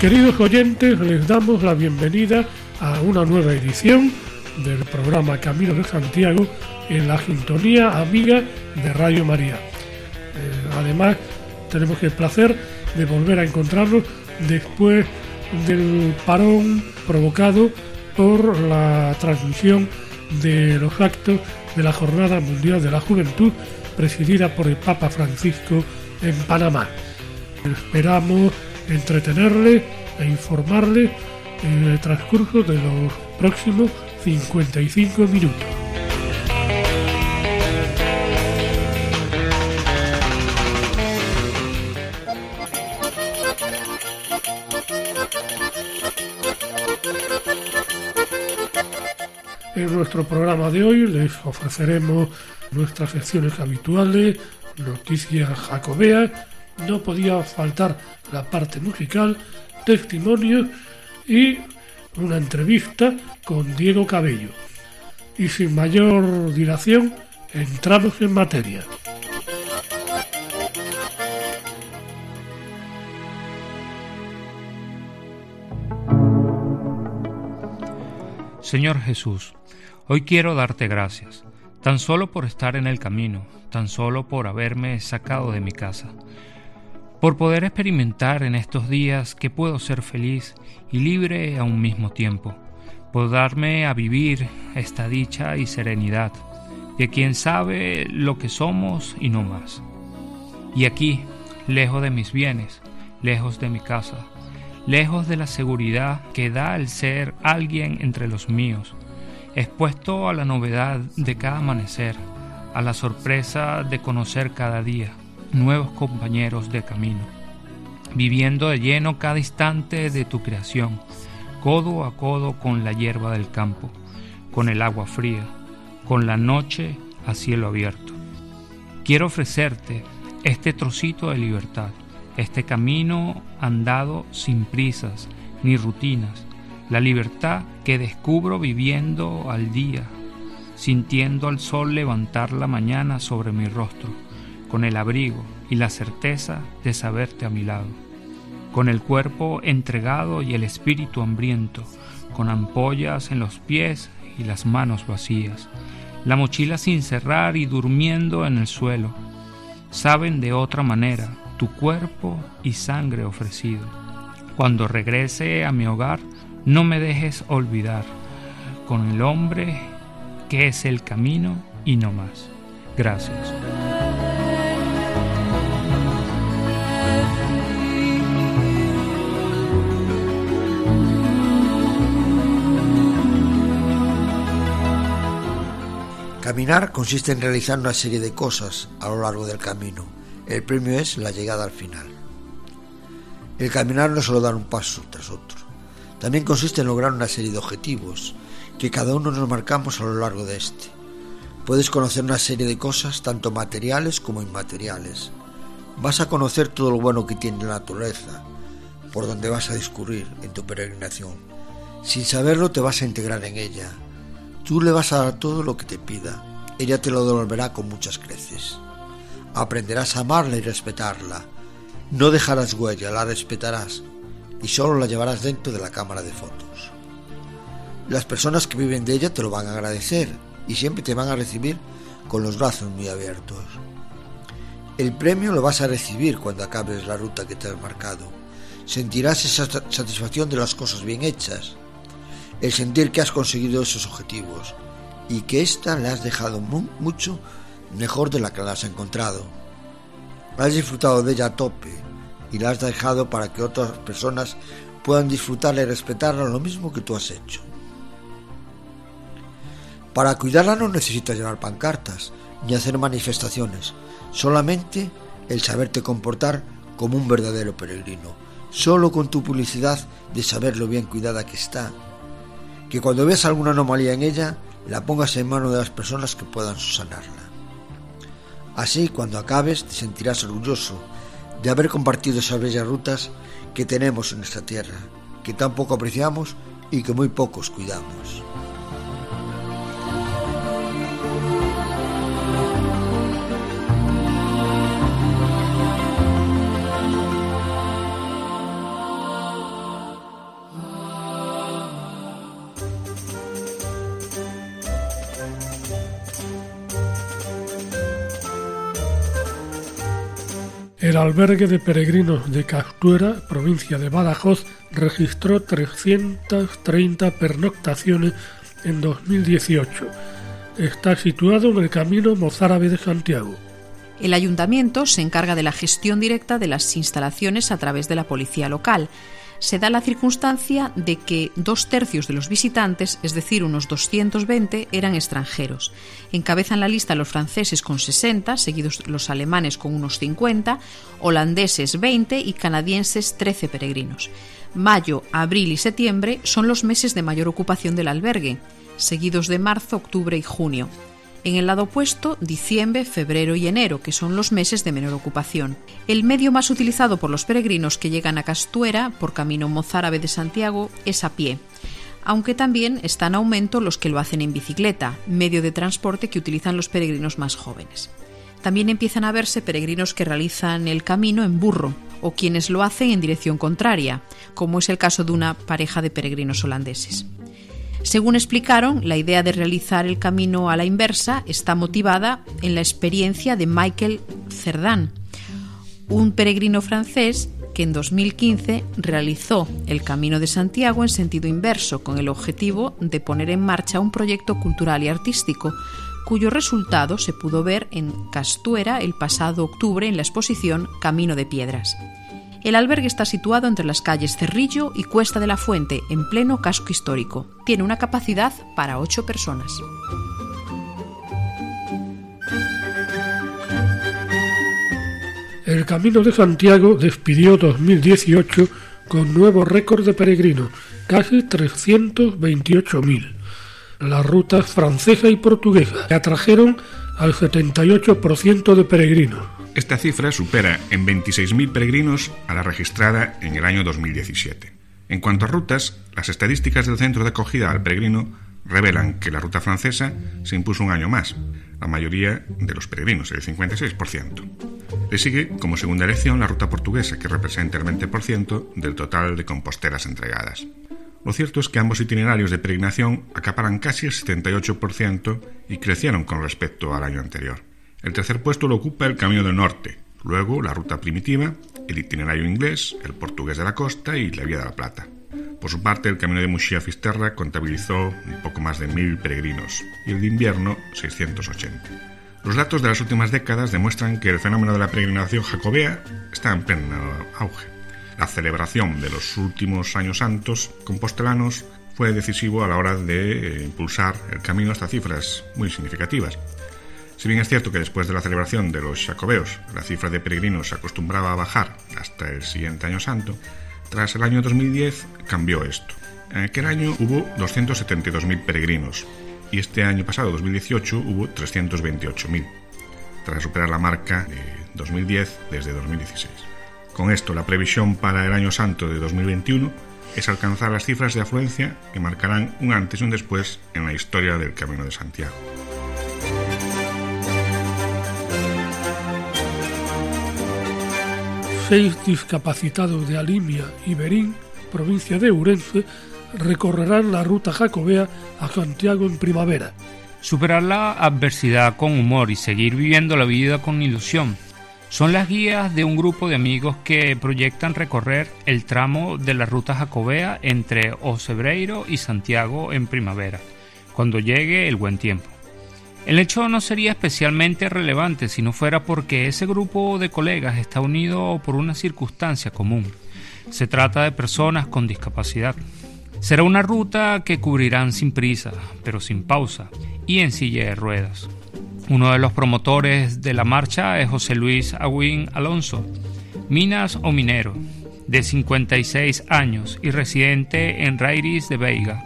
Queridos oyentes, les damos la bienvenida a una nueva edición del programa Camino de Santiago en la sintonía amiga de Radio María. Eh, además, tenemos el placer de volver a encontrarnos después del parón provocado por la transmisión de los actos de la Jornada Mundial de la Juventud presidida por el Papa Francisco en Panamá. Esperamos entretenerle e informarle en el transcurso de los próximos 55 minutos. En nuestro programa de hoy les ofreceremos nuestras secciones habituales, noticias jacobeas, no podía faltar la parte musical, testimonios y una entrevista con Diego Cabello. Y sin mayor dilación, entramos en materia. Señor Jesús, hoy quiero darte gracias, tan solo por estar en el camino, tan solo por haberme sacado de mi casa por poder experimentar en estos días que puedo ser feliz y libre a un mismo tiempo, por darme a vivir esta dicha y serenidad de quien sabe lo que somos y no más. Y aquí, lejos de mis bienes, lejos de mi casa, lejos de la seguridad que da el ser alguien entre los míos, expuesto a la novedad de cada amanecer, a la sorpresa de conocer cada día, nuevos compañeros de camino, viviendo de lleno cada instante de tu creación, codo a codo con la hierba del campo, con el agua fría, con la noche a cielo abierto. Quiero ofrecerte este trocito de libertad, este camino andado sin prisas ni rutinas, la libertad que descubro viviendo al día, sintiendo al sol levantar la mañana sobre mi rostro con el abrigo y la certeza de saberte a mi lado, con el cuerpo entregado y el espíritu hambriento, con ampollas en los pies y las manos vacías, la mochila sin cerrar y durmiendo en el suelo. Saben de otra manera tu cuerpo y sangre ofrecido. Cuando regrese a mi hogar, no me dejes olvidar con el hombre que es el camino y no más. Gracias. Caminar consiste en realizar una serie de cosas a lo largo del camino. El premio es la llegada al final. El caminar no solo dar un paso tras otro. También consiste en lograr una serie de objetivos que cada uno nos marcamos a lo largo de este. Puedes conocer una serie de cosas tanto materiales como inmateriales. Vas a conocer todo lo bueno que tiene la naturaleza, por donde vas a discurrir en tu peregrinación. Sin saberlo te vas a integrar en ella, Tú le vas a dar todo lo que te pida. Ella te lo devolverá con muchas creces. Aprenderás a amarla y respetarla. No dejarás huella, la respetarás y solo la llevarás dentro de la cámara de fotos. Las personas que viven de ella te lo van a agradecer y siempre te van a recibir con los brazos muy abiertos. El premio lo vas a recibir cuando acabes la ruta que te has marcado. Sentirás esa satisfacción de las cosas bien hechas el sentir que has conseguido esos objetivos y que ésta le has dejado mucho mejor de la que la has encontrado. Has disfrutado de ella a tope y la has dejado para que otras personas puedan disfrutarla y respetarla lo mismo que tú has hecho. Para cuidarla no necesitas llevar pancartas ni hacer manifestaciones, solamente el saberte comportar como un verdadero peregrino, solo con tu publicidad de saber lo bien cuidada que está, que cuando veas alguna anomalía en ella, la pongas en manos de las personas que puedan sanarla. Así, cuando acabes, te sentirás orgulloso de haber compartido esas bellas rutas que tenemos en nuestra tierra, que tan poco apreciamos y que muy pocos cuidamos. Albergue de peregrinos de Castuera, provincia de Badajoz, registró 330 pernoctaciones en 2018. Está situado en el camino mozárabe de Santiago. El ayuntamiento se encarga de la gestión directa de las instalaciones a través de la policía local se da la circunstancia de que dos tercios de los visitantes, es decir, unos 220, eran extranjeros. Encabezan la lista los franceses con 60, seguidos los alemanes con unos 50, holandeses 20 y canadienses 13 peregrinos. Mayo, abril y septiembre son los meses de mayor ocupación del albergue, seguidos de marzo, octubre y junio. En el lado opuesto, diciembre, febrero y enero, que son los meses de menor ocupación. El medio más utilizado por los peregrinos que llegan a Castuera por camino mozárabe de Santiago es a pie, aunque también están en aumento los que lo hacen en bicicleta, medio de transporte que utilizan los peregrinos más jóvenes. También empiezan a verse peregrinos que realizan el camino en burro o quienes lo hacen en dirección contraria, como es el caso de una pareja de peregrinos holandeses. Según explicaron, la idea de realizar el camino a la inversa está motivada en la experiencia de Michael Cerdán, un peregrino francés que en 2015 realizó el Camino de Santiago en sentido inverso con el objetivo de poner en marcha un proyecto cultural y artístico cuyo resultado se pudo ver en Castuera el pasado octubre en la exposición Camino de Piedras. El albergue está situado entre las calles Cerrillo y Cuesta de la Fuente, en pleno casco histórico. Tiene una capacidad para ocho personas. El Camino de Santiago despidió 2018 con nuevo récord de peregrinos, casi 328.000. Las rutas francesa y portuguesa atrajeron al 78% de peregrinos. Esta cifra supera en 26.000 peregrinos a la registrada en el año 2017. En cuanto a rutas, las estadísticas del Centro de Acogida al Peregrino revelan que la ruta francesa se impuso un año más, la mayoría de los peregrinos, el 56%. Le sigue como segunda elección la ruta portuguesa, que representa el 20% del total de composteras entregadas. Lo cierto es que ambos itinerarios de peregrinación acaparan casi el 78% y crecieron con respecto al año anterior. El tercer puesto lo ocupa el Camino del Norte, luego la ruta primitiva, el itinerario inglés, el portugués de la costa y la Vía de la Plata. Por su parte, el Camino de Muxía Fisterra contabilizó un poco más de mil peregrinos y el de invierno 680. Los datos de las últimas décadas demuestran que el fenómeno de la peregrinación jacobea está en pleno auge. La celebración de los últimos años santos compostelanos fue decisivo a la hora de eh, impulsar el camino hasta cifras muy significativas. Si bien es cierto que después de la celebración de los Jacobeos la cifra de peregrinos se acostumbraba a bajar hasta el siguiente año santo, tras el año 2010 cambió esto. En aquel año hubo 272.000 peregrinos y este año pasado, 2018, hubo 328.000, tras superar la marca de 2010 desde 2016. Con esto, la previsión para el año santo de 2021 es alcanzar las cifras de afluencia que marcarán un antes y un después en la historia del Camino de Santiago. Seis discapacitados de Alimia y Berín, provincia de Urense, recorrerán la ruta jacobea a Santiago en primavera. Superar la adversidad con humor y seguir viviendo la vida con ilusión son las guías de un grupo de amigos que proyectan recorrer el tramo de la ruta jacobea entre Ocebreiro y Santiago en primavera, cuando llegue el buen tiempo. El hecho no sería especialmente relevante si no fuera porque ese grupo de colegas está unido por una circunstancia común. Se trata de personas con discapacidad. Será una ruta que cubrirán sin prisa, pero sin pausa, y en silla de ruedas. Uno de los promotores de la marcha es José Luis Agüín Alonso, minas o minero, de 56 años y residente en Rairis de Veiga.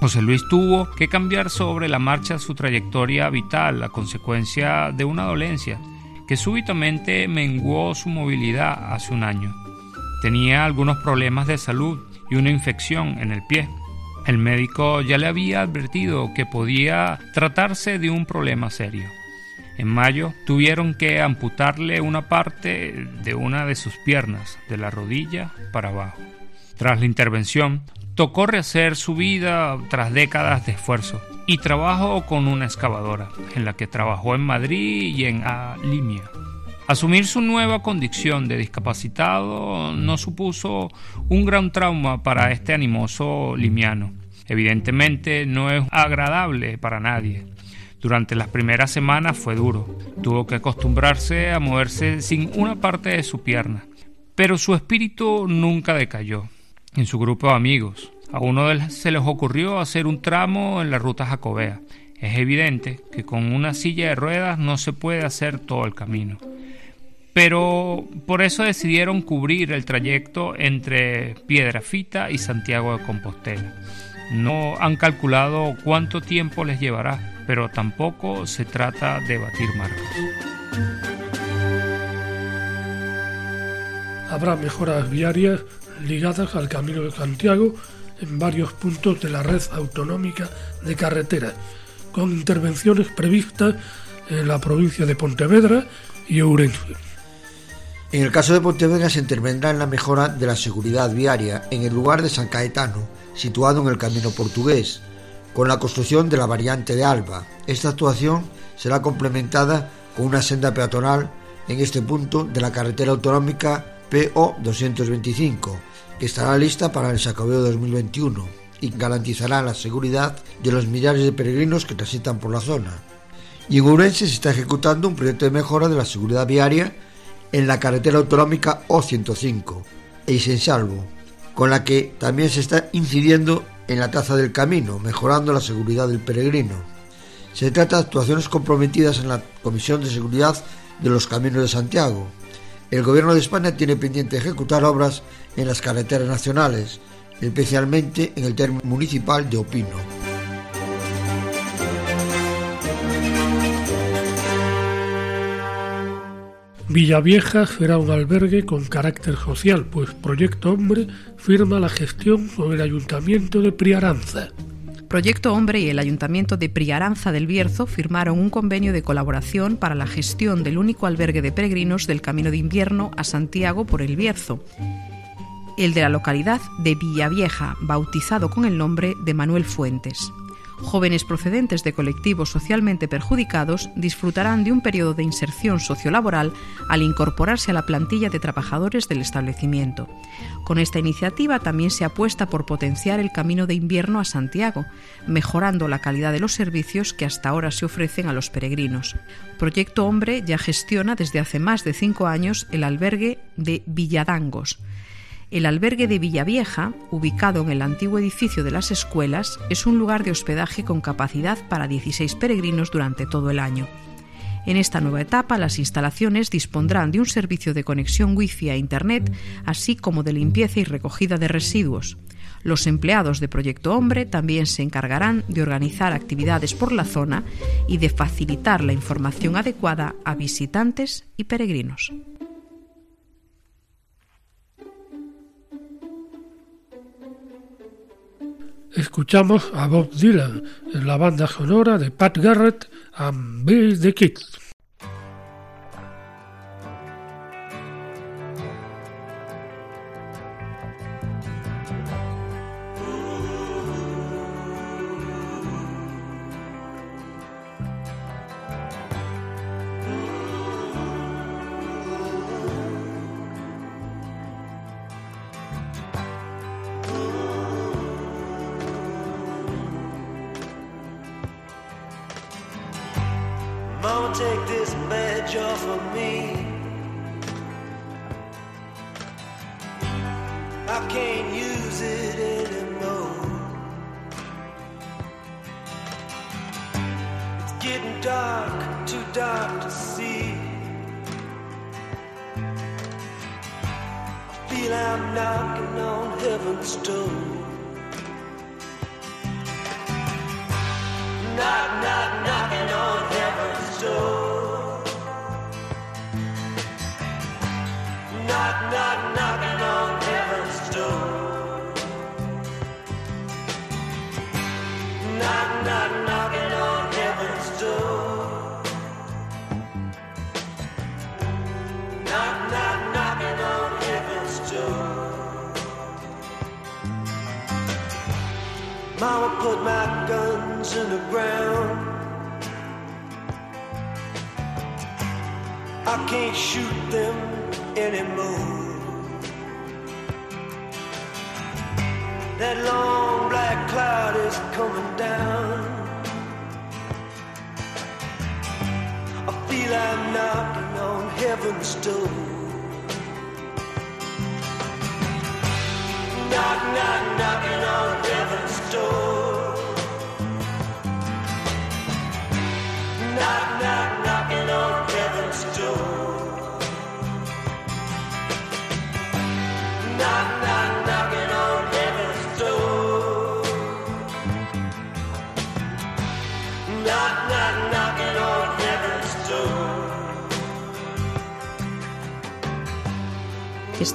José Luis tuvo que cambiar sobre la marcha su trayectoria vital a consecuencia de una dolencia que súbitamente menguó su movilidad hace un año. Tenía algunos problemas de salud y una infección en el pie. El médico ya le había advertido que podía tratarse de un problema serio. En mayo tuvieron que amputarle una parte de una de sus piernas, de la rodilla para abajo. Tras la intervención, tocó rehacer su vida tras décadas de esfuerzo y trabajo con una excavadora, en la que trabajó en Madrid y en Alimia. Asumir su nueva condición de discapacitado no supuso un gran trauma para este animoso limiano. Evidentemente no es agradable para nadie. Durante las primeras semanas fue duro. Tuvo que acostumbrarse a moverse sin una parte de su pierna. Pero su espíritu nunca decayó en su grupo de amigos. A uno de ellos se les ocurrió hacer un tramo en la ruta jacobea. Es evidente que con una silla de ruedas no se puede hacer todo el camino. Pero por eso decidieron cubrir el trayecto entre Piedrafita y Santiago de Compostela. No han calculado cuánto tiempo les llevará, pero tampoco se trata de batir marcos. Habrá mejoras viarias ligadas al Camino de Santiago en varios puntos de la red autonómica de carreteras, con intervenciones previstas en la provincia de Pontevedra y Ourense. En el caso de Pontevedra se intervendrá en la mejora de la seguridad viaria en el lugar de San Caetano, situado en el camino portugués, con la construcción de la variante de Alba. Esta actuación será complementada con una senda peatonal en este punto de la carretera autonómica PO 225, que estará lista para el Sacobeo 2021 y garantizará la seguridad de los millares de peregrinos que transitan por la zona. Y en Ourense se está ejecutando un proyecto de mejora de la seguridad viaria en la carretera autonómica O105, Salvo, con la que también se está incidiendo en la traza del camino, mejorando la seguridad del peregrino. Se trata de actuaciones comprometidas en la Comisión de Seguridad de los Caminos de Santiago, el Gobierno de España tiene pendiente ejecutar obras en las carreteras nacionales, especialmente en el término municipal de Opino. Villavieja será un albergue con carácter social, pues Proyecto Hombre firma la gestión sobre el Ayuntamiento de Priaranza. Proyecto Hombre y el Ayuntamiento de Priaranza del Bierzo firmaron un convenio de colaboración para la gestión del único albergue de peregrinos del Camino de Invierno a Santiago por el Bierzo, el de la localidad de Villavieja, bautizado con el nombre de Manuel Fuentes jóvenes procedentes de colectivos socialmente perjudicados disfrutarán de un periodo de inserción sociolaboral al incorporarse a la plantilla de trabajadores del establecimiento. Con esta iniciativa también se apuesta por potenciar el camino de invierno a Santiago, mejorando la calidad de los servicios que hasta ahora se ofrecen a los peregrinos. Proyecto Hombre ya gestiona desde hace más de cinco años el albergue de Villadangos, el albergue de Villavieja, ubicado en el antiguo edificio de las escuelas, es un lugar de hospedaje con capacidad para 16 peregrinos durante todo el año. En esta nueva etapa, las instalaciones dispondrán de un servicio de conexión Wi-Fi a Internet, así como de limpieza y recogida de residuos. Los empleados de Proyecto Hombre también se encargarán de organizar actividades por la zona y de facilitar la información adecuada a visitantes y peregrinos. Escuchamos a Bob Dylan en la banda sonora de Pat Garrett and Bill the Kids.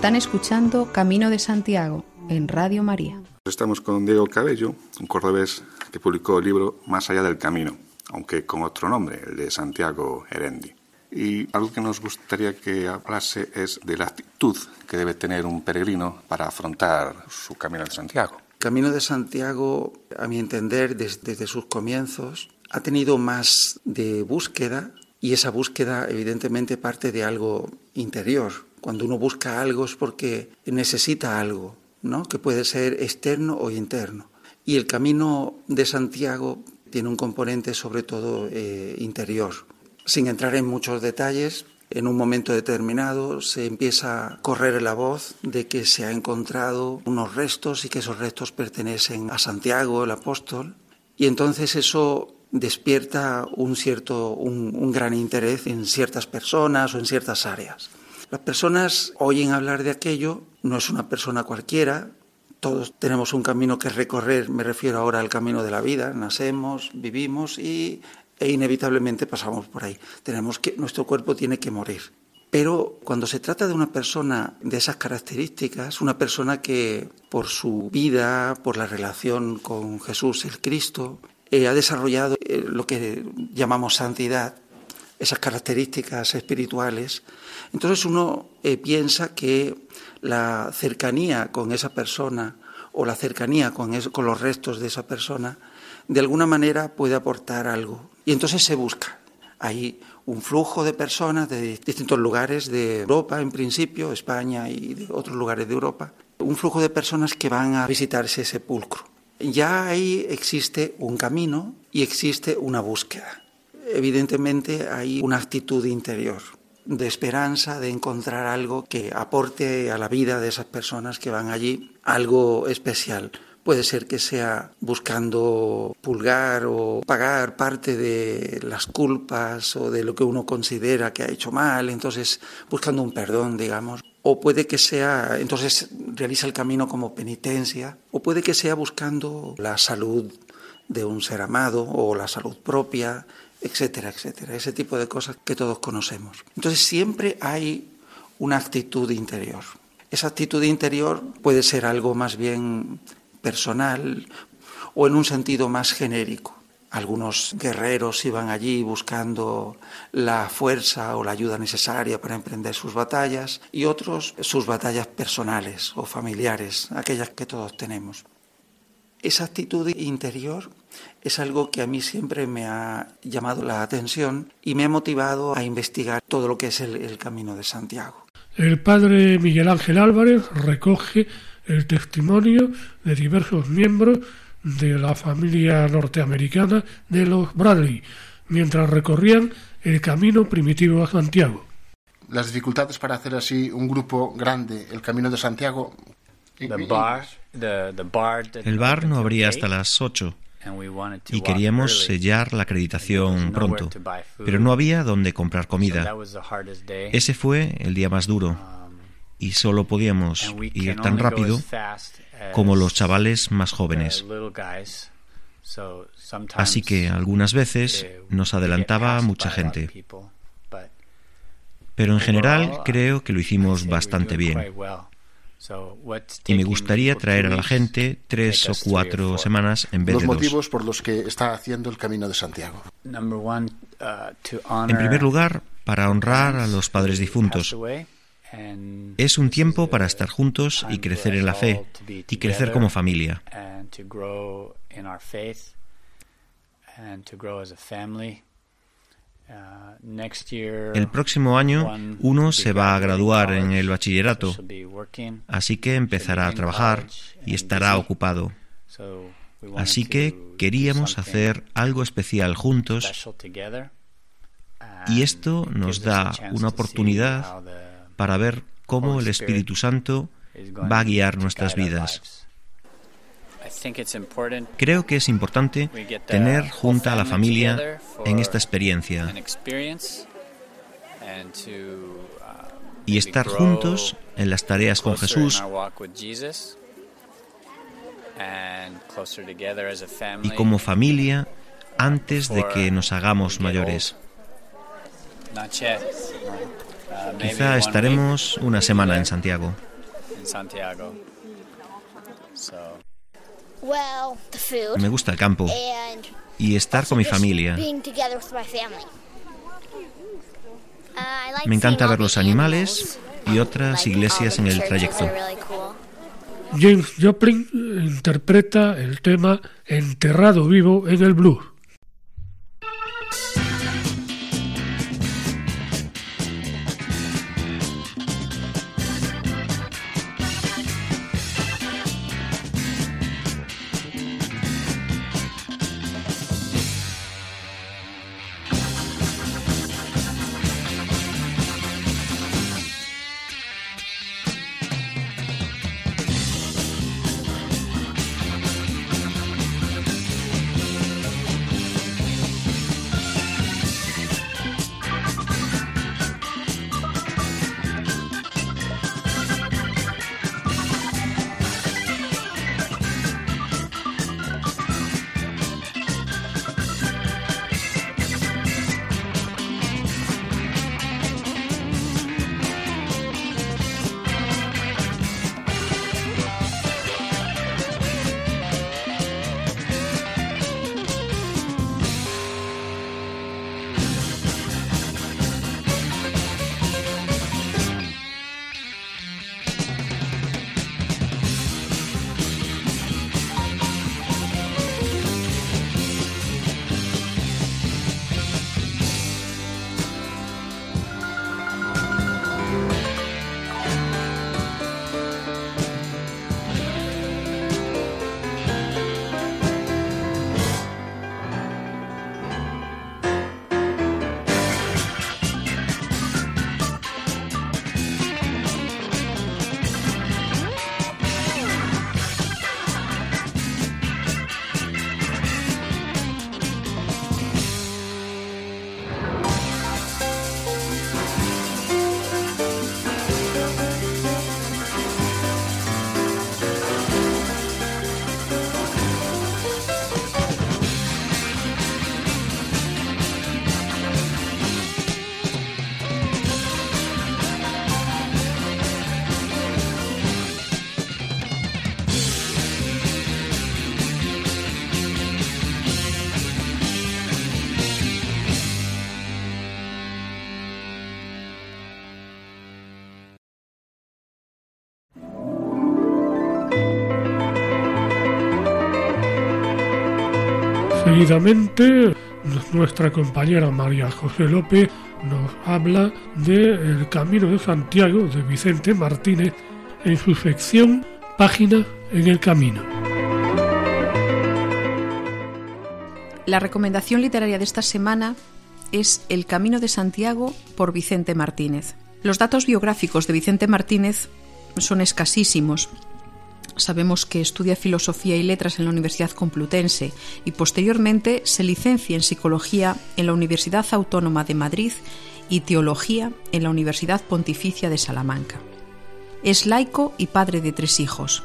Están escuchando Camino de Santiago en Radio María. Estamos con Diego Cabello, un cordobés que publicó el libro Más allá del camino, aunque con otro nombre, el de Santiago Herendi. Y algo que nos gustaría que hablase es de la actitud que debe tener un peregrino para afrontar su camino de Santiago. Camino de Santiago, a mi entender, des- desde sus comienzos, ha tenido más de búsqueda y esa búsqueda evidentemente parte de algo interior. Cuando uno busca algo es porque necesita algo, ¿no? que puede ser externo o interno. Y el camino de Santiago tiene un componente sobre todo eh, interior. Sin entrar en muchos detalles, en un momento determinado se empieza a correr la voz de que se ha encontrado unos restos y que esos restos pertenecen a Santiago, el apóstol, y entonces eso despierta un cierto, un, un gran interés en ciertas personas o en ciertas áreas. Las personas oyen hablar de aquello, no es una persona cualquiera, todos tenemos un camino que recorrer, me refiero ahora al camino de la vida, nacemos, vivimos y e inevitablemente pasamos por ahí. Tenemos que nuestro cuerpo tiene que morir. Pero cuando se trata de una persona de esas características, una persona que por su vida, por la relación con Jesús el Cristo, eh, ha desarrollado eh, lo que llamamos santidad, esas características espirituales, entonces uno eh, piensa que la cercanía con esa persona o la cercanía con, con los restos de esa persona, de alguna manera puede aportar algo. Y entonces se busca. Hay un flujo de personas de distintos lugares de Europa, en principio, España y otros lugares de Europa, un flujo de personas que van a visitar ese sepulcro. Ya ahí existe un camino y existe una búsqueda. Evidentemente hay una actitud interior de esperanza, de encontrar algo que aporte a la vida de esas personas que van allí algo especial. Puede ser que sea buscando pulgar o pagar parte de las culpas o de lo que uno considera que ha hecho mal, entonces buscando un perdón, digamos. O puede que sea, entonces realiza el camino como penitencia, o puede que sea buscando la salud de un ser amado o la salud propia, etcétera, etcétera. Ese tipo de cosas que todos conocemos. Entonces siempre hay una actitud interior. Esa actitud interior puede ser algo más bien personal o en un sentido más genérico. Algunos guerreros iban allí buscando la fuerza o la ayuda necesaria para emprender sus batallas y otros sus batallas personales o familiares, aquellas que todos tenemos. Esa actitud interior es algo que a mí siempre me ha llamado la atención y me ha motivado a investigar todo lo que es el, el camino de Santiago. El padre Miguel Ángel Álvarez recoge el testimonio de diversos miembros de la familia norteamericana de los Bradley mientras recorrían el camino primitivo a Santiago. Las dificultades para hacer así un grupo grande, el Camino de Santiago. El bar no abría hasta las 8 y queríamos sellar la acreditación pronto, pero no había donde comprar comida. Ese fue el día más duro. y solo podíamos ir tan rápido como los chavales más jóvenes. Así que algunas veces nos adelantaba mucha gente. Pero en general creo que lo hicimos bastante bien. Y me gustaría traer a la gente tres o cuatro semanas en vez de dos. Los motivos por los que está haciendo el Camino de Santiago. En primer lugar, para honrar a los padres difuntos. Es un tiempo para estar juntos y crecer en la fe y crecer como familia. El próximo año uno se va a graduar en el bachillerato, así que empezará a trabajar y estará ocupado. Así que queríamos hacer algo especial juntos y esto nos da una oportunidad para ver cómo el Espíritu Santo va a guiar nuestras vidas. Creo que es importante tener junta a la familia en esta experiencia y estar juntos en las tareas con Jesús y como familia antes de que nos hagamos mayores. Quizá estaremos una semana en Santiago. Me gusta el campo y estar con mi familia. Me encanta ver los animales y otras iglesias en el trayecto. James Joplin interpreta el tema Enterrado vivo en el blues. Seguidamente, nuestra compañera María José López nos habla de El Camino de Santiago de Vicente Martínez en su sección Página en el Camino. La recomendación literaria de esta semana es El Camino de Santiago por Vicente Martínez. Los datos biográficos de Vicente Martínez son escasísimos, Sabemos que estudia Filosofía y Letras en la Universidad Complutense y posteriormente se licencia en Psicología en la Universidad Autónoma de Madrid y Teología en la Universidad Pontificia de Salamanca. Es laico y padre de tres hijos.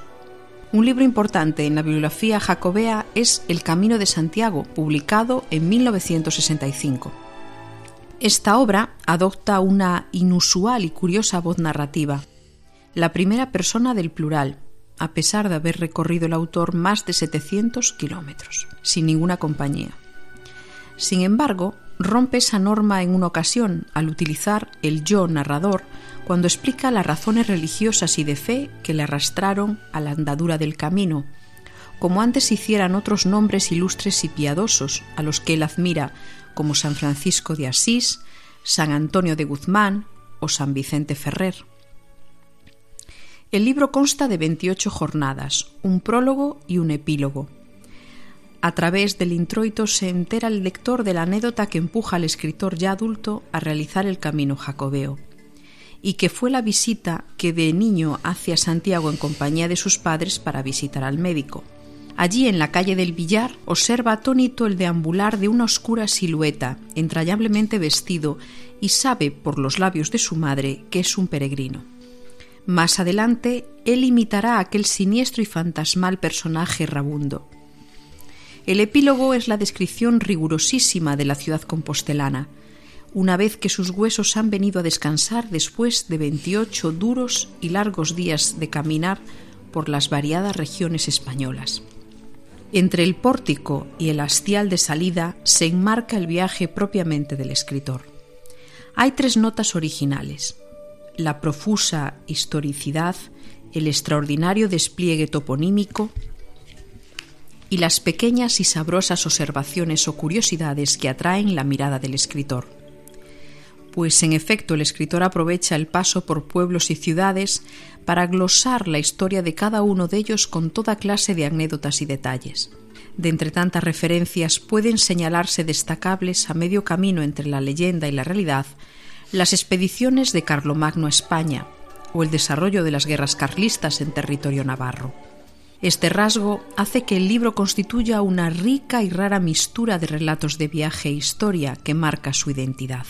Un libro importante en la bibliografía jacobea es El Camino de Santiago, publicado en 1965. Esta obra adopta una inusual y curiosa voz narrativa, la primera persona del plural, a pesar de haber recorrido el autor más de 700 kilómetros, sin ninguna compañía. Sin embargo, rompe esa norma en una ocasión al utilizar el yo narrador cuando explica las razones religiosas y de fe que le arrastraron a la andadura del camino, como antes hicieran otros nombres ilustres y piadosos a los que él admira, como San Francisco de Asís, San Antonio de Guzmán o San Vicente Ferrer. El libro consta de 28 jornadas, un prólogo y un epílogo. A través del introito se entera el lector de la anécdota que empuja al escritor ya adulto a realizar el camino jacobeo, y que fue la visita que de niño hace a Santiago en compañía de sus padres para visitar al médico. Allí, en la calle del Villar, observa atónito el deambular de una oscura silueta, entrañablemente vestido, y sabe por los labios de su madre que es un peregrino. Más adelante, él imitará a aquel siniestro y fantasmal personaje rabundo. El epílogo es la descripción rigurosísima de la ciudad compostelana, una vez que sus huesos han venido a descansar después de 28 duros y largos días de caminar por las variadas regiones españolas. Entre el pórtico y el hastial de salida se enmarca el viaje propiamente del escritor. Hay tres notas originales la profusa historicidad, el extraordinario despliegue toponímico y las pequeñas y sabrosas observaciones o curiosidades que atraen la mirada del escritor. Pues en efecto el escritor aprovecha el paso por pueblos y ciudades para glosar la historia de cada uno de ellos con toda clase de anécdotas y detalles. De entre tantas referencias pueden señalarse destacables a medio camino entre la leyenda y la realidad las expediciones de Carlomagno a España o el desarrollo de las guerras carlistas en territorio navarro. Este rasgo hace que el libro constituya una rica y rara mistura de relatos de viaje e historia que marca su identidad.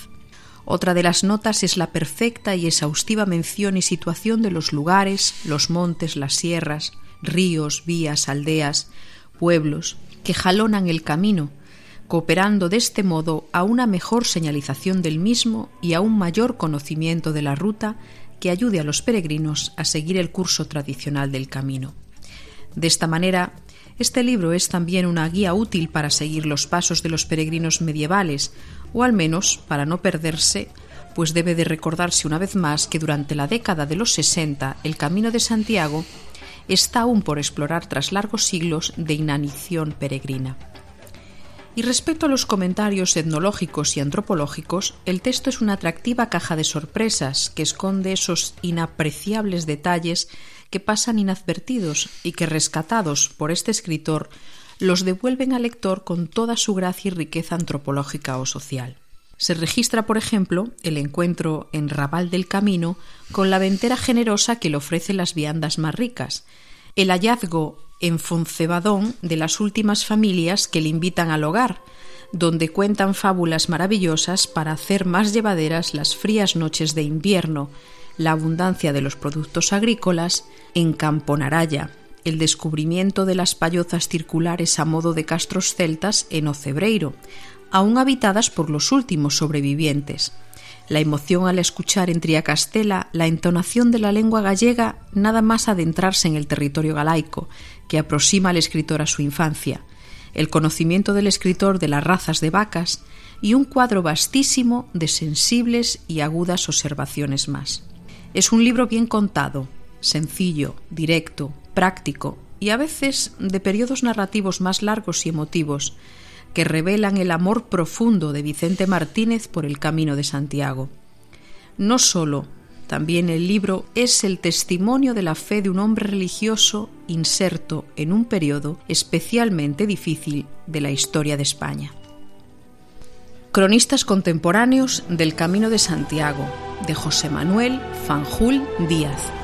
Otra de las notas es la perfecta y exhaustiva mención y situación de los lugares, los montes, las sierras, ríos, vías, aldeas, pueblos, que jalonan el camino cooperando de este modo a una mejor señalización del mismo y a un mayor conocimiento de la ruta que ayude a los peregrinos a seguir el curso tradicional del camino. De esta manera, este libro es también una guía útil para seguir los pasos de los peregrinos medievales, o al menos para no perderse, pues debe de recordarse una vez más que durante la década de los 60 el Camino de Santiago está aún por explorar tras largos siglos de inanición peregrina. Y respecto a los comentarios etnológicos y antropológicos, el texto es una atractiva caja de sorpresas que esconde esos inapreciables detalles que pasan inadvertidos y que, rescatados por este escritor, los devuelven al lector con toda su gracia y riqueza antropológica o social. Se registra, por ejemplo, el encuentro en Raval del Camino con la ventera generosa que le ofrece las viandas más ricas, el hallazgo en Foncebadón de las últimas familias que le invitan al hogar, donde cuentan fábulas maravillosas para hacer más llevaderas las frías noches de invierno, la abundancia de los productos agrícolas en Camponaraya, el descubrimiento de las payozas circulares a modo de castros celtas en Ocebreiro, aún habitadas por los últimos sobrevivientes, la emoción al escuchar en Triacastela la entonación de la lengua gallega nada más adentrarse en el territorio galaico, que aproxima al escritor a su infancia, el conocimiento del escritor de las razas de vacas y un cuadro vastísimo de sensibles y agudas observaciones más. Es un libro bien contado, sencillo, directo, práctico y a veces de periodos narrativos más largos y emotivos, que revelan el amor profundo de Vicente Martínez por el Camino de Santiago. No solo, también el libro es el testimonio de la fe de un hombre religioso inserto en un periodo especialmente difícil de la historia de España. Cronistas contemporáneos del Camino de Santiago, de José Manuel Fanjul Díaz.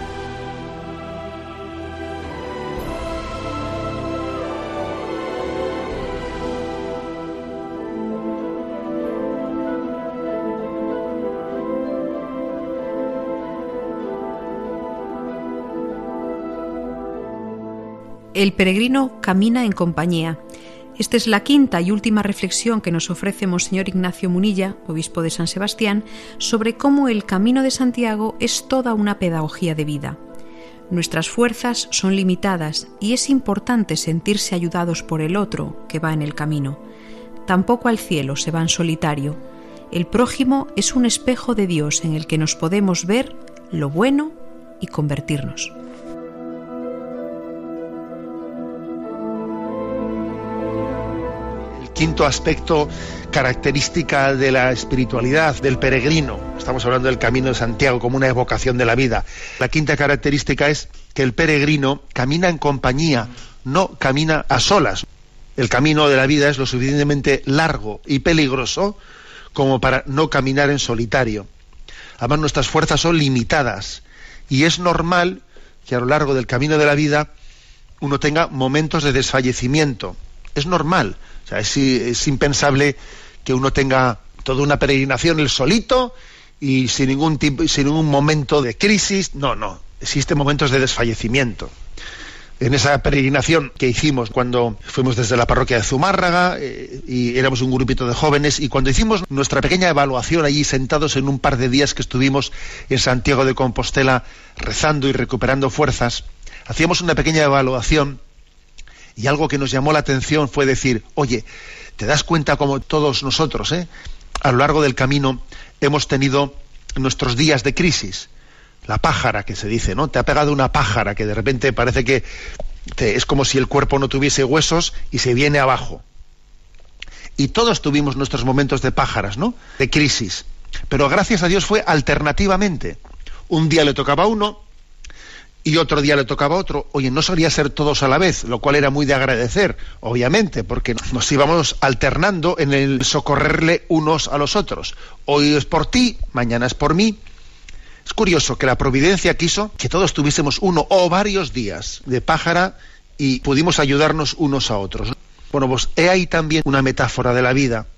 El peregrino camina en compañía. Esta es la quinta y última reflexión que nos ofrece Monseñor Ignacio Munilla, obispo de San Sebastián, sobre cómo el camino de Santiago es toda una pedagogía de vida. Nuestras fuerzas son limitadas y es importante sentirse ayudados por el otro que va en el camino. Tampoco al cielo se va en solitario. El prójimo es un espejo de Dios en el que nos podemos ver lo bueno y convertirnos. Quinto aspecto característica de la espiritualidad del peregrino. Estamos hablando del camino de Santiago como una evocación de la vida. La quinta característica es que el peregrino camina en compañía, no camina a solas. El camino de la vida es lo suficientemente largo y peligroso como para no caminar en solitario. Además, nuestras fuerzas son limitadas y es normal que a lo largo del camino de la vida uno tenga momentos de desfallecimiento. Es normal. O sea, es, impensable que uno tenga toda una peregrinación el solito y sin ningún, tipo, sin ningún momento de crisis. No, no. Existen momentos de desfallecimiento. En esa peregrinación que hicimos cuando fuimos desde la parroquia de Zumárraga eh, y éramos un grupito de jóvenes y cuando hicimos nuestra pequeña evaluación allí sentados en un par de días que estuvimos en Santiago de Compostela rezando y recuperando fuerzas, hacíamos una pequeña evaluación y algo que nos llamó la atención fue decir, oye, ¿te das cuenta como todos nosotros, eh, a lo largo del camino, hemos tenido nuestros días de crisis? La pájara que se dice, ¿no? Te ha pegado una pájara que de repente parece que es como si el cuerpo no tuviese huesos y se viene abajo. Y todos tuvimos nuestros momentos de pájaras, ¿no? De crisis. Pero gracias a Dios fue alternativamente. Un día le tocaba a uno, y otro día le tocaba otro. Oye, no solía ser todos a la vez, lo cual era muy de agradecer, obviamente, porque nos íbamos alternando en el socorrerle unos a los otros. Hoy es por ti, mañana es por mí. Es curioso que la providencia quiso que todos tuviésemos uno o varios días de pájara y pudimos ayudarnos unos a otros. Bueno, pues he ahí también una metáfora de la vida.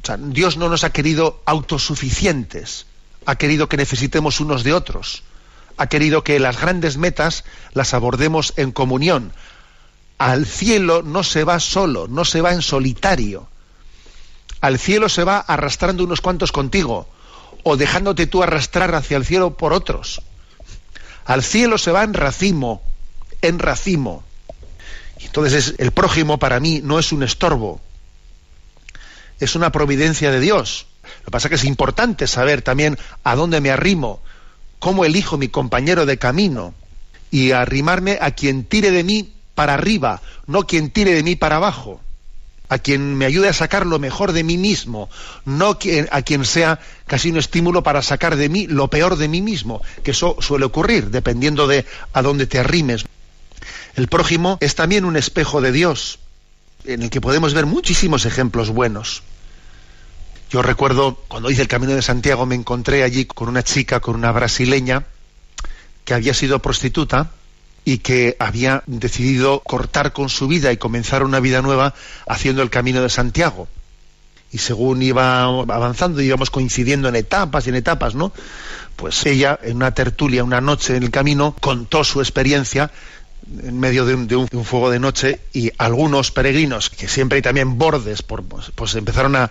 O sea, Dios no nos ha querido autosuficientes, ha querido que necesitemos unos de otros ha querido que las grandes metas las abordemos en comunión. Al cielo no se va solo, no se va en solitario. Al cielo se va arrastrando unos cuantos contigo o dejándote tú arrastrar hacia el cielo por otros. Al cielo se va en racimo, en racimo. Entonces el prójimo para mí no es un estorbo, es una providencia de Dios. Lo que pasa es que es importante saber también a dónde me arrimo, cómo elijo mi compañero de camino y arrimarme a quien tire de mí para arriba, no quien tire de mí para abajo, a quien me ayude a sacar lo mejor de mí mismo, no a quien sea casi un estímulo para sacar de mí lo peor de mí mismo, que eso suele ocurrir dependiendo de a dónde te arrimes. El prójimo es también un espejo de Dios, en el que podemos ver muchísimos ejemplos buenos. Yo recuerdo cuando hice el Camino de Santiago me encontré allí con una chica, con una brasileña, que había sido prostituta y que había decidido cortar con su vida y comenzar una vida nueva haciendo el Camino de Santiago. Y según iba avanzando, íbamos coincidiendo en etapas y en etapas, ¿no? Pues ella, en una tertulia, una noche en el camino, contó su experiencia en medio de un, fuego de noche y algunos peregrinos, que siempre hay también bordes, por, pues, pues empezaron a,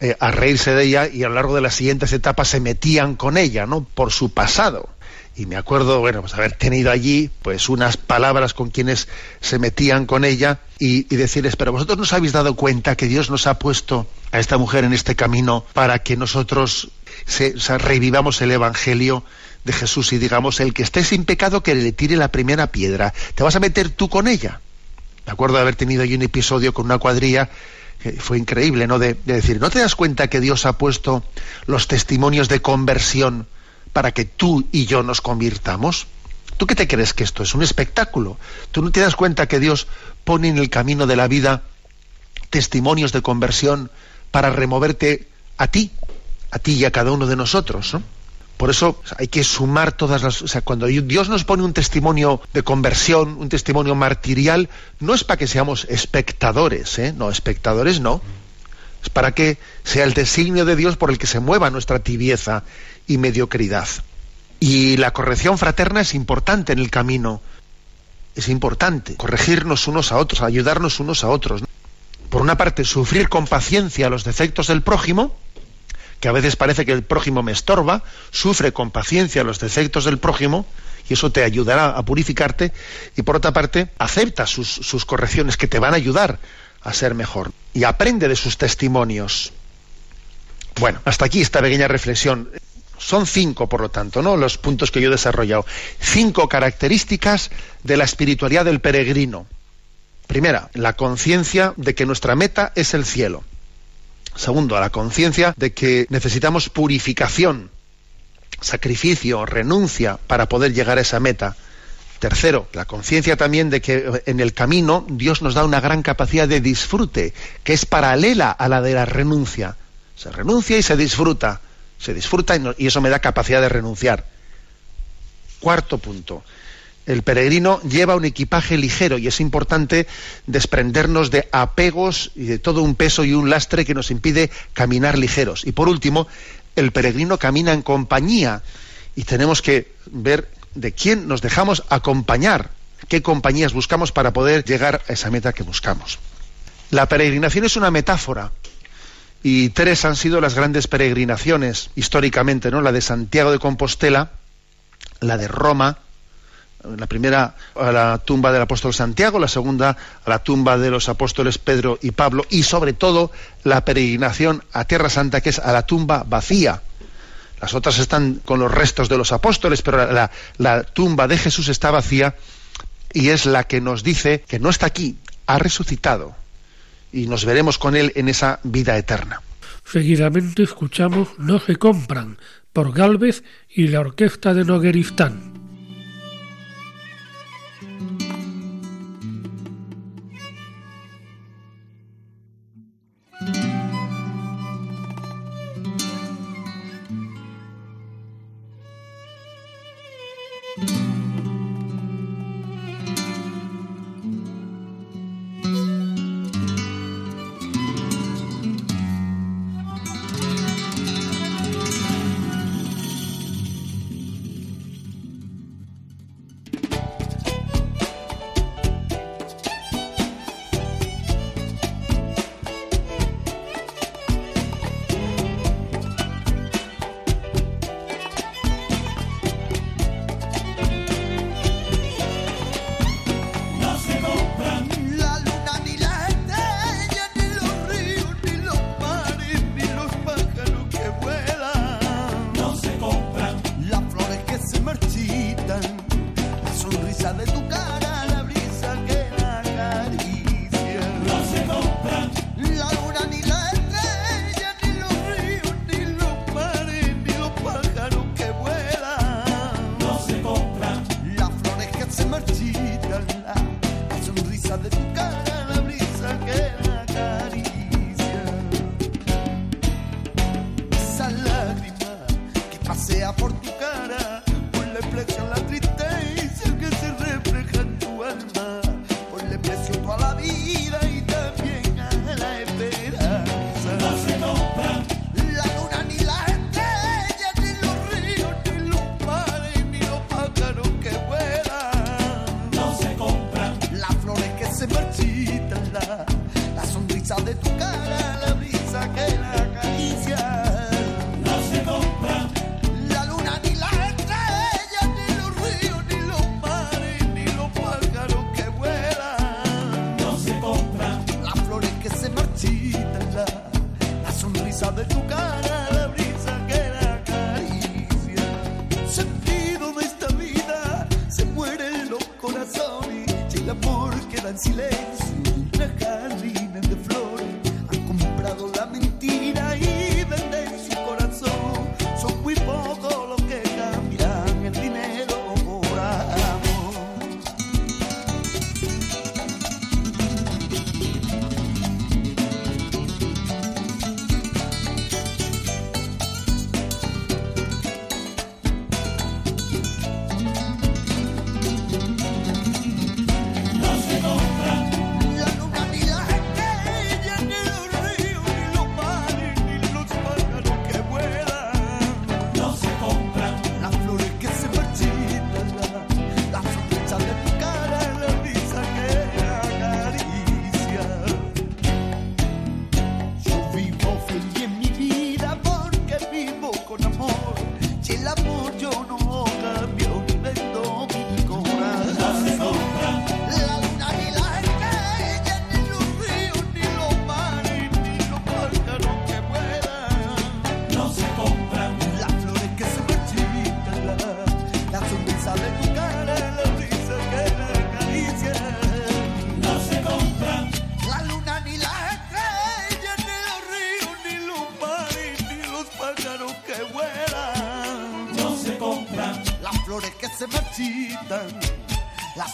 eh, a reírse de ella y a lo largo de las siguientes etapas se metían con ella, ¿no? Por su pasado. Y me acuerdo, bueno, pues haber tenido allí pues unas palabras con quienes se metían con ella y, decirles, pero vosotros nos habéis dado cuenta que Dios nos ha puesto a esta mujer en este camino para que nosotros se, revivamos el Evangelio de Jesús y digamos, el que esté sin pecado que le tire la primera piedra. ¿Te vas a meter tú con ella? Me acuerdo de haber tenido allí un episodio con una cuadrilla fue increíble, ¿no? De, decir, ¿no te das cuenta que Dios ha puesto los testimonios de conversión para que tú y yo nos convirtamos? ¿Tú qué te crees que esto es un espectáculo? ¿Tú no te das cuenta que Dios pone en el camino de la vida testimonios de conversión para removerte a ti, a ti y a cada uno de nosotros? ¿no? Por eso hay que sumar todas las... O sea, cuando Dios nos pone un testimonio de conversión, un testimonio martirial, no es para que seamos espectadores, ¿eh? No, espectadores no. Es para que sea el designio de Dios por el que se mueva nuestra tibieza y mediocridad. Y la corrección fraterna es importante en el camino. es importante, corregirnos unos a otros, ayudarnos unos a otros. Por una parte, sufrir con paciencia los defectos del prójimo, que a veces parece que el prójimo me estorba, sufre con paciencia los defectos del prójimo, y eso te ayudará a purificarte, y por otra parte, acepta sus, sus correcciones que te van a ayudar a ser mejor, y aprende de sus testimonios. Bueno, hasta aquí esta pequeña reflexión. Son cinco, por lo tanto, ¿no? Los puntos que yo he desarrollado. Cinco características de la espiritualidad del peregrino. Primera, la conciencia de que nuestra meta es el cielo. Segundo, la conciencia de que necesitamos purificación, sacrificio, renuncia para poder llegar a esa meta. Tercero, la conciencia también de que en el camino Dios nos da una gran capacidad de disfrute, que es paralela a la de la renuncia. Se renuncia y se disfruta. Se disfruta y, eso me da capacidad de renunciar. Cuarto punto. El peregrino lleva un equipaje ligero y es importante desprendernos de apegos y de todo un peso y un lastre que nos impide caminar ligeros. Y por último, el peregrino camina en compañía y tenemos que ver de quién nos dejamos acompañar, qué compañías buscamos para poder llegar a esa meta que buscamos. La peregrinación es una metáfora y tres han sido las grandes peregrinaciones históricamente, ¿no? La de Santiago de Compostela, la de Roma, la primera a la tumba del apóstol Santiago, la segunda a la tumba de los apóstoles Pedro y Pablo y sobre todo la peregrinación a Tierra Santa que es a la tumba vacía. Las otras están con los restos de los apóstoles, pero la, tumba de Jesús está vacía y es la que nos dice que no está aquí, ha resucitado y nos veremos con Él en esa vida eterna. Seguidamente escuchamos No se compran por Galvez y la Orquesta de Nogueristán. grande silêncio na casa.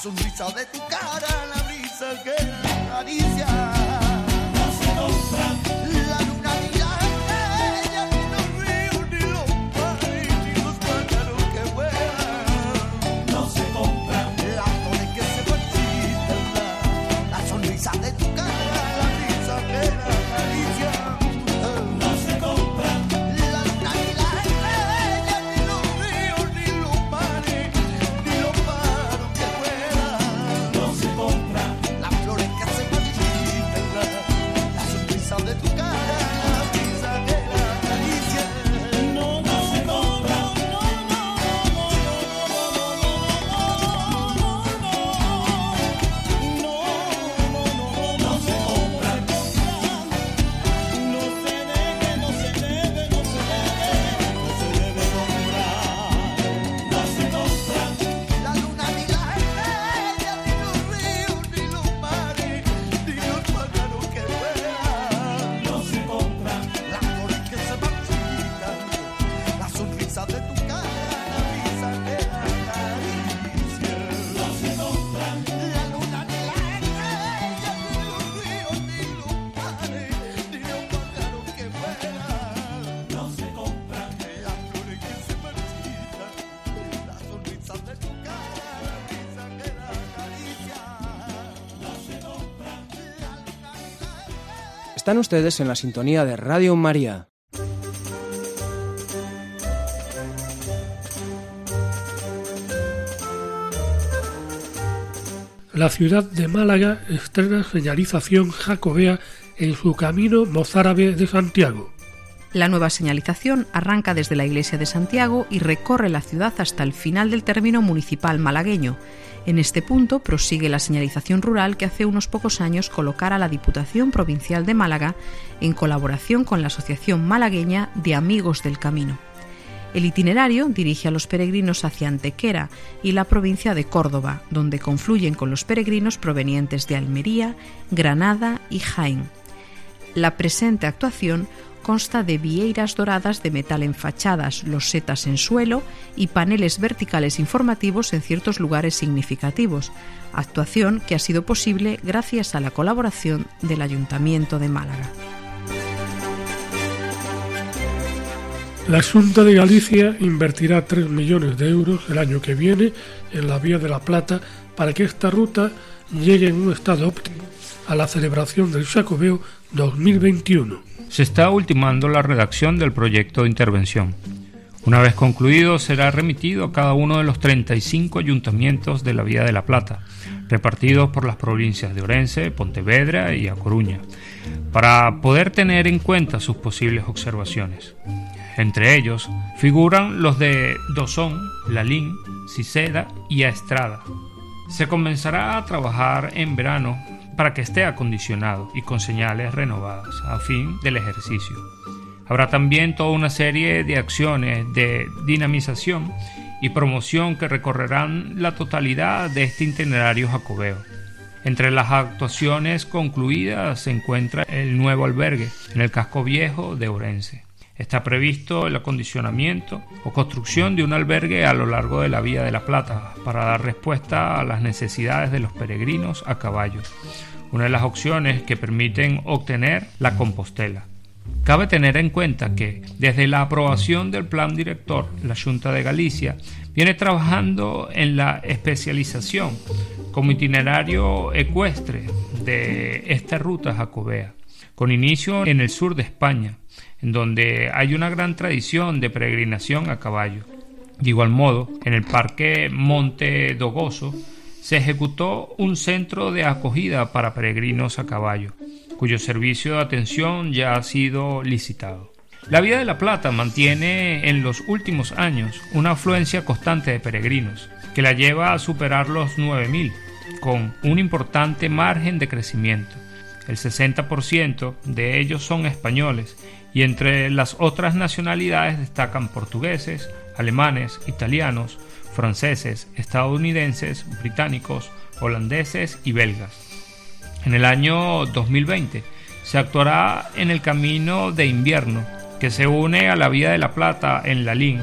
Sonrisa de Están ustedes en la sintonía de Radio María. La ciudad de Málaga estrena señalización jacobea en su camino mozárabe de Santiago. La nueva señalización arranca desde la iglesia de Santiago y recorre la ciudad hasta el final del término municipal malagueño en este punto prosigue la señalización rural que hace unos pocos años colocara la Diputación Provincial de Málaga en colaboración con la Asociación Malagueña de Amigos del Camino. El itinerario dirige a los peregrinos hacia Antequera y la provincia de Córdoba, donde confluyen con los peregrinos provenientes de Almería, Granada y Jaén. La presente actuación consta de vieiras doradas de metal en fachadas, losetas en suelo y paneles verticales informativos en ciertos lugares significativos, actuación que ha sido posible gracias a la colaboración del Ayuntamiento de Málaga. La Junta de Galicia invertirá 3 millones de euros el año que viene en la Vía de la Plata para que esta ruta llegue en un estado óptimo a la celebración del Jacobeo 2021 se está ultimando la redacción del proyecto de intervención. Una vez concluido, será remitido a cada uno de los 35 ayuntamientos de la Vía de la Plata, repartidos por las provincias de Orense, Pontevedra y A Coruña, para poder tener en cuenta sus posibles observaciones. Entre ellos figuran los de Dosón, Lalín, Ciceda y Aestrada. Se comenzará a trabajar en verano para que esté acondicionado y con señales renovadas a fin del ejercicio. Habrá también toda una serie de acciones de dinamización y promoción que recorrerán la totalidad de este itinerario jacobeo. Entre las actuaciones concluidas se encuentra el nuevo albergue en el casco viejo de Orense. Está previsto el acondicionamiento o construcción de un albergue a lo largo de la Vía de la Plata para dar respuesta a las necesidades de los peregrinos a caballo, una de las opciones que permiten obtener la compostela. Cabe tener en cuenta que desde la aprobación del plan director, la Junta de Galicia viene trabajando en la especialización como itinerario ecuestre de esta ruta jacobea, con inicio en el sur de España, en donde hay una gran tradición de peregrinación a caballo. De igual modo, en el Parque Monte Dogoso se ejecutó un centro de acogida para peregrinos a caballo, cuyo servicio de atención ya ha sido licitado. La Vía de la Plata mantiene en los últimos años una afluencia constante de peregrinos, que la lleva a superar los 9.000, con un importante margen de crecimiento. El 60% de ellos son españoles y entre las otras nacionalidades destacan portugueses, alemanes, italianos, franceses, estadounidenses, británicos, holandeses y belgas. En el año 2020 se actuará en el Camino de Invierno, que se une a la Vía de la Plata en Lalín.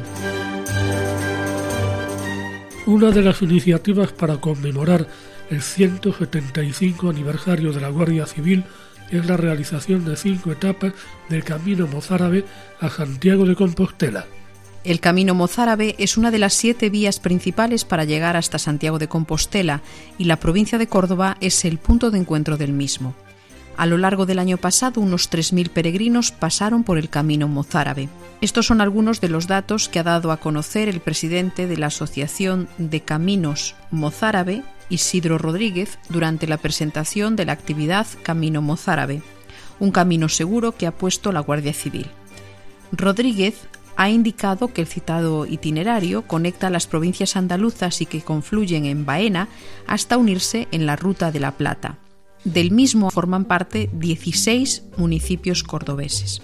Una de las iniciativas para conmemorar el 175 aniversario de la Guardia Civil es la realización de cinco etapas del Camino Mozárabe a Santiago de Compostela. El Camino Mozárabe es una de las siete vías principales para llegar hasta Santiago de Compostela y la provincia de Córdoba es el punto de encuentro del mismo. A lo largo del año pasado, unos 3.000 peregrinos pasaron por el Camino Mozárabe. Estos son algunos de los datos que ha dado a conocer el presidente de la Asociación de Caminos Mozárabe, Isidro Rodríguez, durante la presentación de la actividad Camino Mozárabe, un camino seguro que ha puesto la Guardia Civil. Rodríguez ha indicado que el citado itinerario conecta las provincias andaluzas y que confluyen en Baena hasta unirse en la Ruta de la Plata. Del mismo forman parte 16 municipios cordobeses.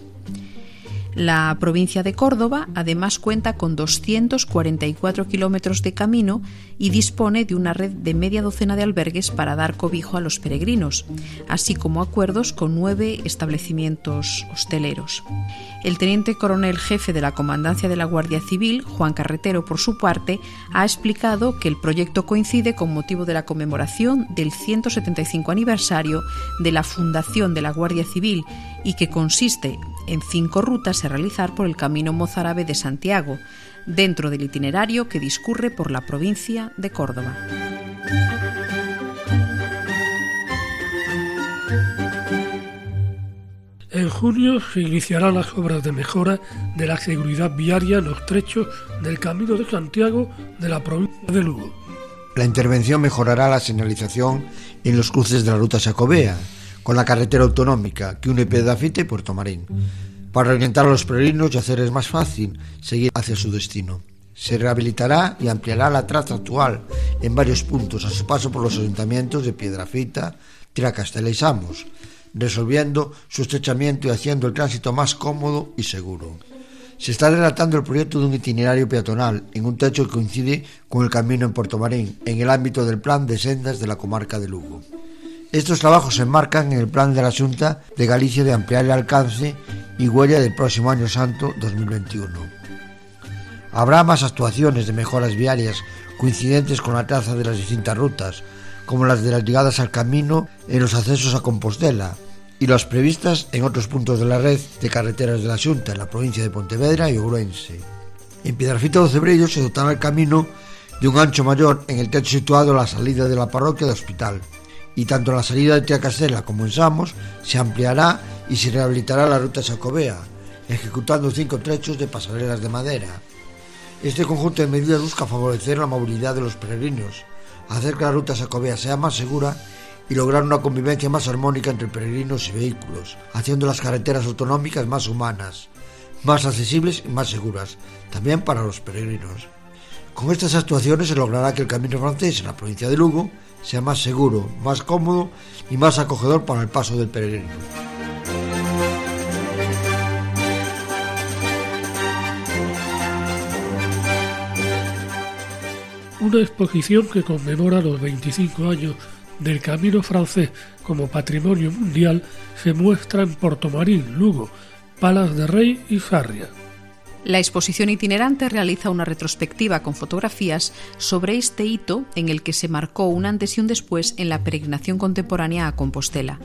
La provincia de Córdoba además cuenta con 244 kilómetros de camino y dispone de una red de media docena de albergues para dar cobijo a los peregrinos, así como acuerdos con nueve establecimientos hosteleros. El teniente coronel jefe de la Comandancia de la Guardia Civil, Juan Carretero, por su parte, ha explicado que el proyecto coincide con motivo de la conmemoración del 175 aniversario de la fundación de la Guardia Civil y que consiste en cinco rutas a realizar por el Camino Mozárabe de Santiago, dentro del itinerario que discurre por la provincia de Córdoba. En junio se iniciarán las obras de mejora de la seguridad viaria en los trechos del Camino de Santiago de la provincia de Lugo. La intervención mejorará la señalización en los cruces de la ruta Sacobea, con la carretera autonómica que une Pedafita y Puerto Marín, para orientar a los peregrinos y hacerles más fácil seguir hacia su destino. Se rehabilitará y ampliará la traza actual en varios puntos a su paso por los ayuntamientos de Piedrafita, Tiracastela y Samos, resolviendo su estrechamiento y haciendo el tránsito más cómodo y seguro. Se está relatando el proyecto de un itinerario peatonal en un techo que coincide con el camino en Puerto Marín, en el ámbito del plan de sendas de la comarca de Lugo. Estos trabajos se enmarcan en el plan de la Junta de Galicia de ampliar el alcance y huella del próximo Año Santo 2021. Habrá más actuaciones de mejoras viarias coincidentes con la traza de las distintas rutas, como las de las llegadas al camino en los accesos a Compostela y las previstas en otros puntos de la red de carreteras de la Junta en la provincia de Pontevedra y Ourense. En Piedrafita de Cebrillo se dotará el camino de un ancho mayor en el techo situado a la salida de la parroquia de Hospital y tanto la salida de Tiacastela como en Samos se ampliará y se rehabilitará la ruta Sacobea, ejecutando cinco trechos de pasarelas de madera. Este conjunto de medidas busca favorecer la movilidad de los peregrinos, hacer que la ruta Sacobea sea más segura y lograr una convivencia más armónica entre peregrinos y vehículos, haciendo las carreteras autonómicas más humanas, más accesibles y más seguras, también para los peregrinos. Con estas actuaciones se logrará que el camino francés en la provincia de Lugo sea más seguro, más cómodo y más acogedor para el paso del peregrino. Una exposición que conmemora los 25 años del Camino francés como patrimonio mundial se muestra en Portomarín, Lugo, Palas de Rey y Sarria. La exposición itinerante realiza una retrospectiva con fotografías sobre este hito en el que se marcó un antes y un después en la peregrinación contemporánea a Compostela.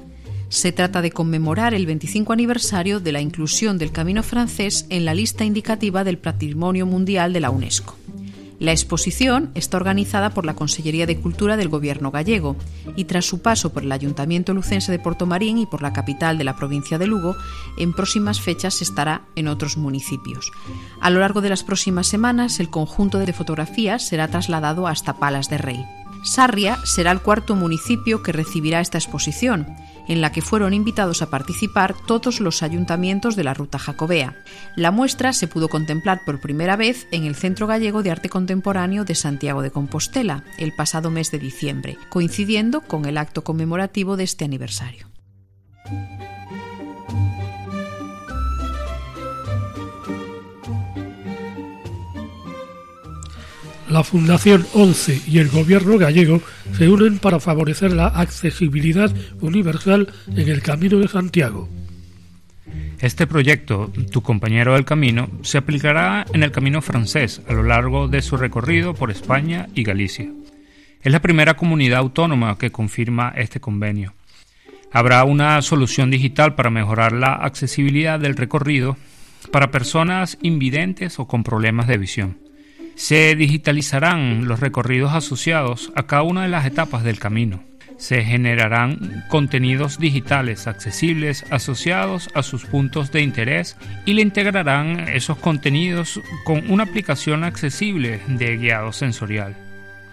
Se trata de conmemorar el 25 aniversario de la inclusión del Camino francés en la lista indicativa del Patrimonio Mundial de la UNESCO. La exposición está organizada por la Consellería de Cultura del Gobierno gallego y tras su paso por el Ayuntamiento lucense de Portomarín y por la capital de la provincia de Lugo, en próximas fechas estará en otros municipios. A lo largo de las próximas semanas, el conjunto de fotografías será trasladado hasta Palas de Rey. Sarria será el cuarto municipio que recibirá esta exposición, en la que fueron invitados a participar todos los ayuntamientos de la Ruta Jacobea. La muestra se pudo contemplar por primera vez en el Centro Gallego de Arte Contemporáneo de Santiago de Compostela el pasado mes de diciembre, coincidiendo con el acto conmemorativo de este aniversario. La Fundación 11 y el Gobierno gallego se unen para favorecer la accesibilidad universal en el Camino de Santiago. Este proyecto, Tu compañero del camino, se aplicará en el camino francés a lo largo de su recorrido por España y Galicia. Es la primera comunidad autónoma que confirma este convenio. Habrá una solución digital para mejorar la accesibilidad del recorrido para personas invidentes o con problemas de visión. Se digitalizarán los recorridos asociados a cada una de las etapas del camino. Se generarán contenidos digitales accesibles asociados a sus puntos de interés y le integrarán esos contenidos con una aplicación accesible de guiado sensorial.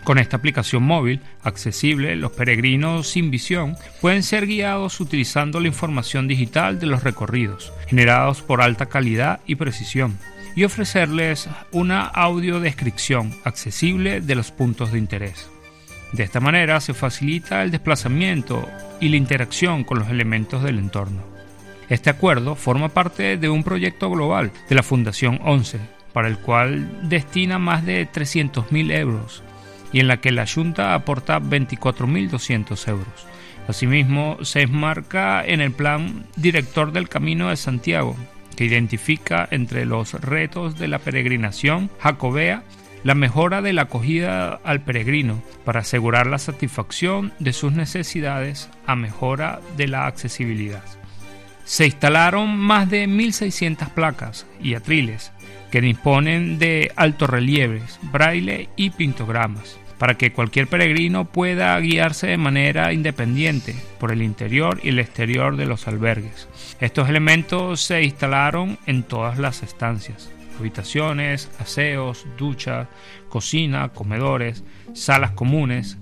Con esta aplicación móvil accesible, los peregrinos sin visión pueden ser guiados utilizando la información digital de los recorridos, generados por alta calidad y precisión, y ofrecerles una audiodescripción accesible de los puntos de interés. De esta manera se facilita el desplazamiento y la interacción con los elementos del entorno. Este acuerdo forma parte de un proyecto global de la Fundación 11, para el cual destina más de 300.000 euros y en la que la Junta aporta 24.200 euros. Asimismo, se enmarca en el Plan Director del Camino de Santiago, que identifica entre los retos de la peregrinación jacobea la mejora de la acogida al peregrino para asegurar la satisfacción de sus necesidades a mejora de la accesibilidad. Se instalaron más de 1.600 placas y atriles que disponen de relieves, braille y pintogramas para que cualquier peregrino pueda guiarse de manera independiente por el interior y el exterior de los albergues. Estos elementos se instalaron en todas las estancias, habitaciones, aseos, duchas, cocina, comedores, salas comunes,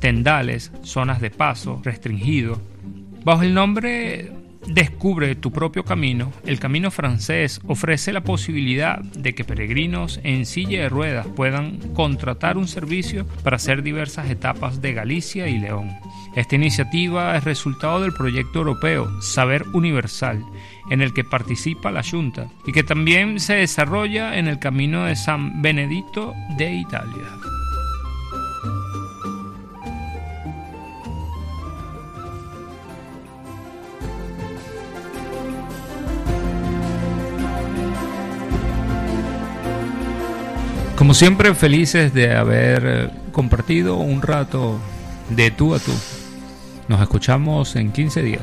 tendales, zonas de paso restringido. Bajo el nombre Descubre tu propio camino. El camino francés ofrece la posibilidad de que peregrinos en silla de ruedas puedan contratar un servicio para hacer diversas etapas de Galicia y León. Esta iniciativa es resultado del proyecto europeo Saber Universal, en el que participa la Junta y que también se desarrolla en el camino de San Benedito de Italia. Como siempre, felices de haber eh, compartido un rato de tú a tú. Nos escuchamos en 15 días.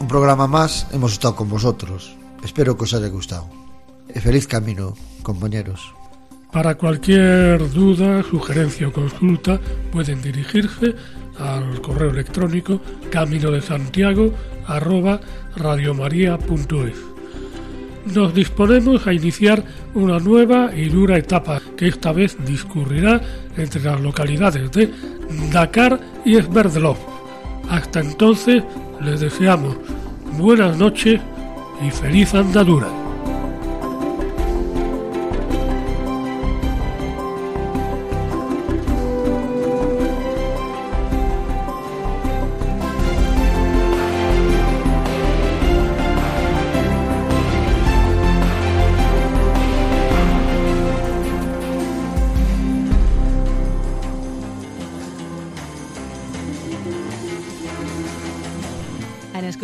Un programa más, hemos estado con vosotros. Espero que os haya gustado. Feliz camino, compañeros. Para cualquier duda, sugerencia o consulta, pueden dirigirse al correo electrónico camino de Santiago nos disponemos a iniciar una nueva y dura etapa que esta vez discurrirá entre las localidades de Dakar y Sverdlov. Hasta entonces les deseamos buenas noches y feliz andadura.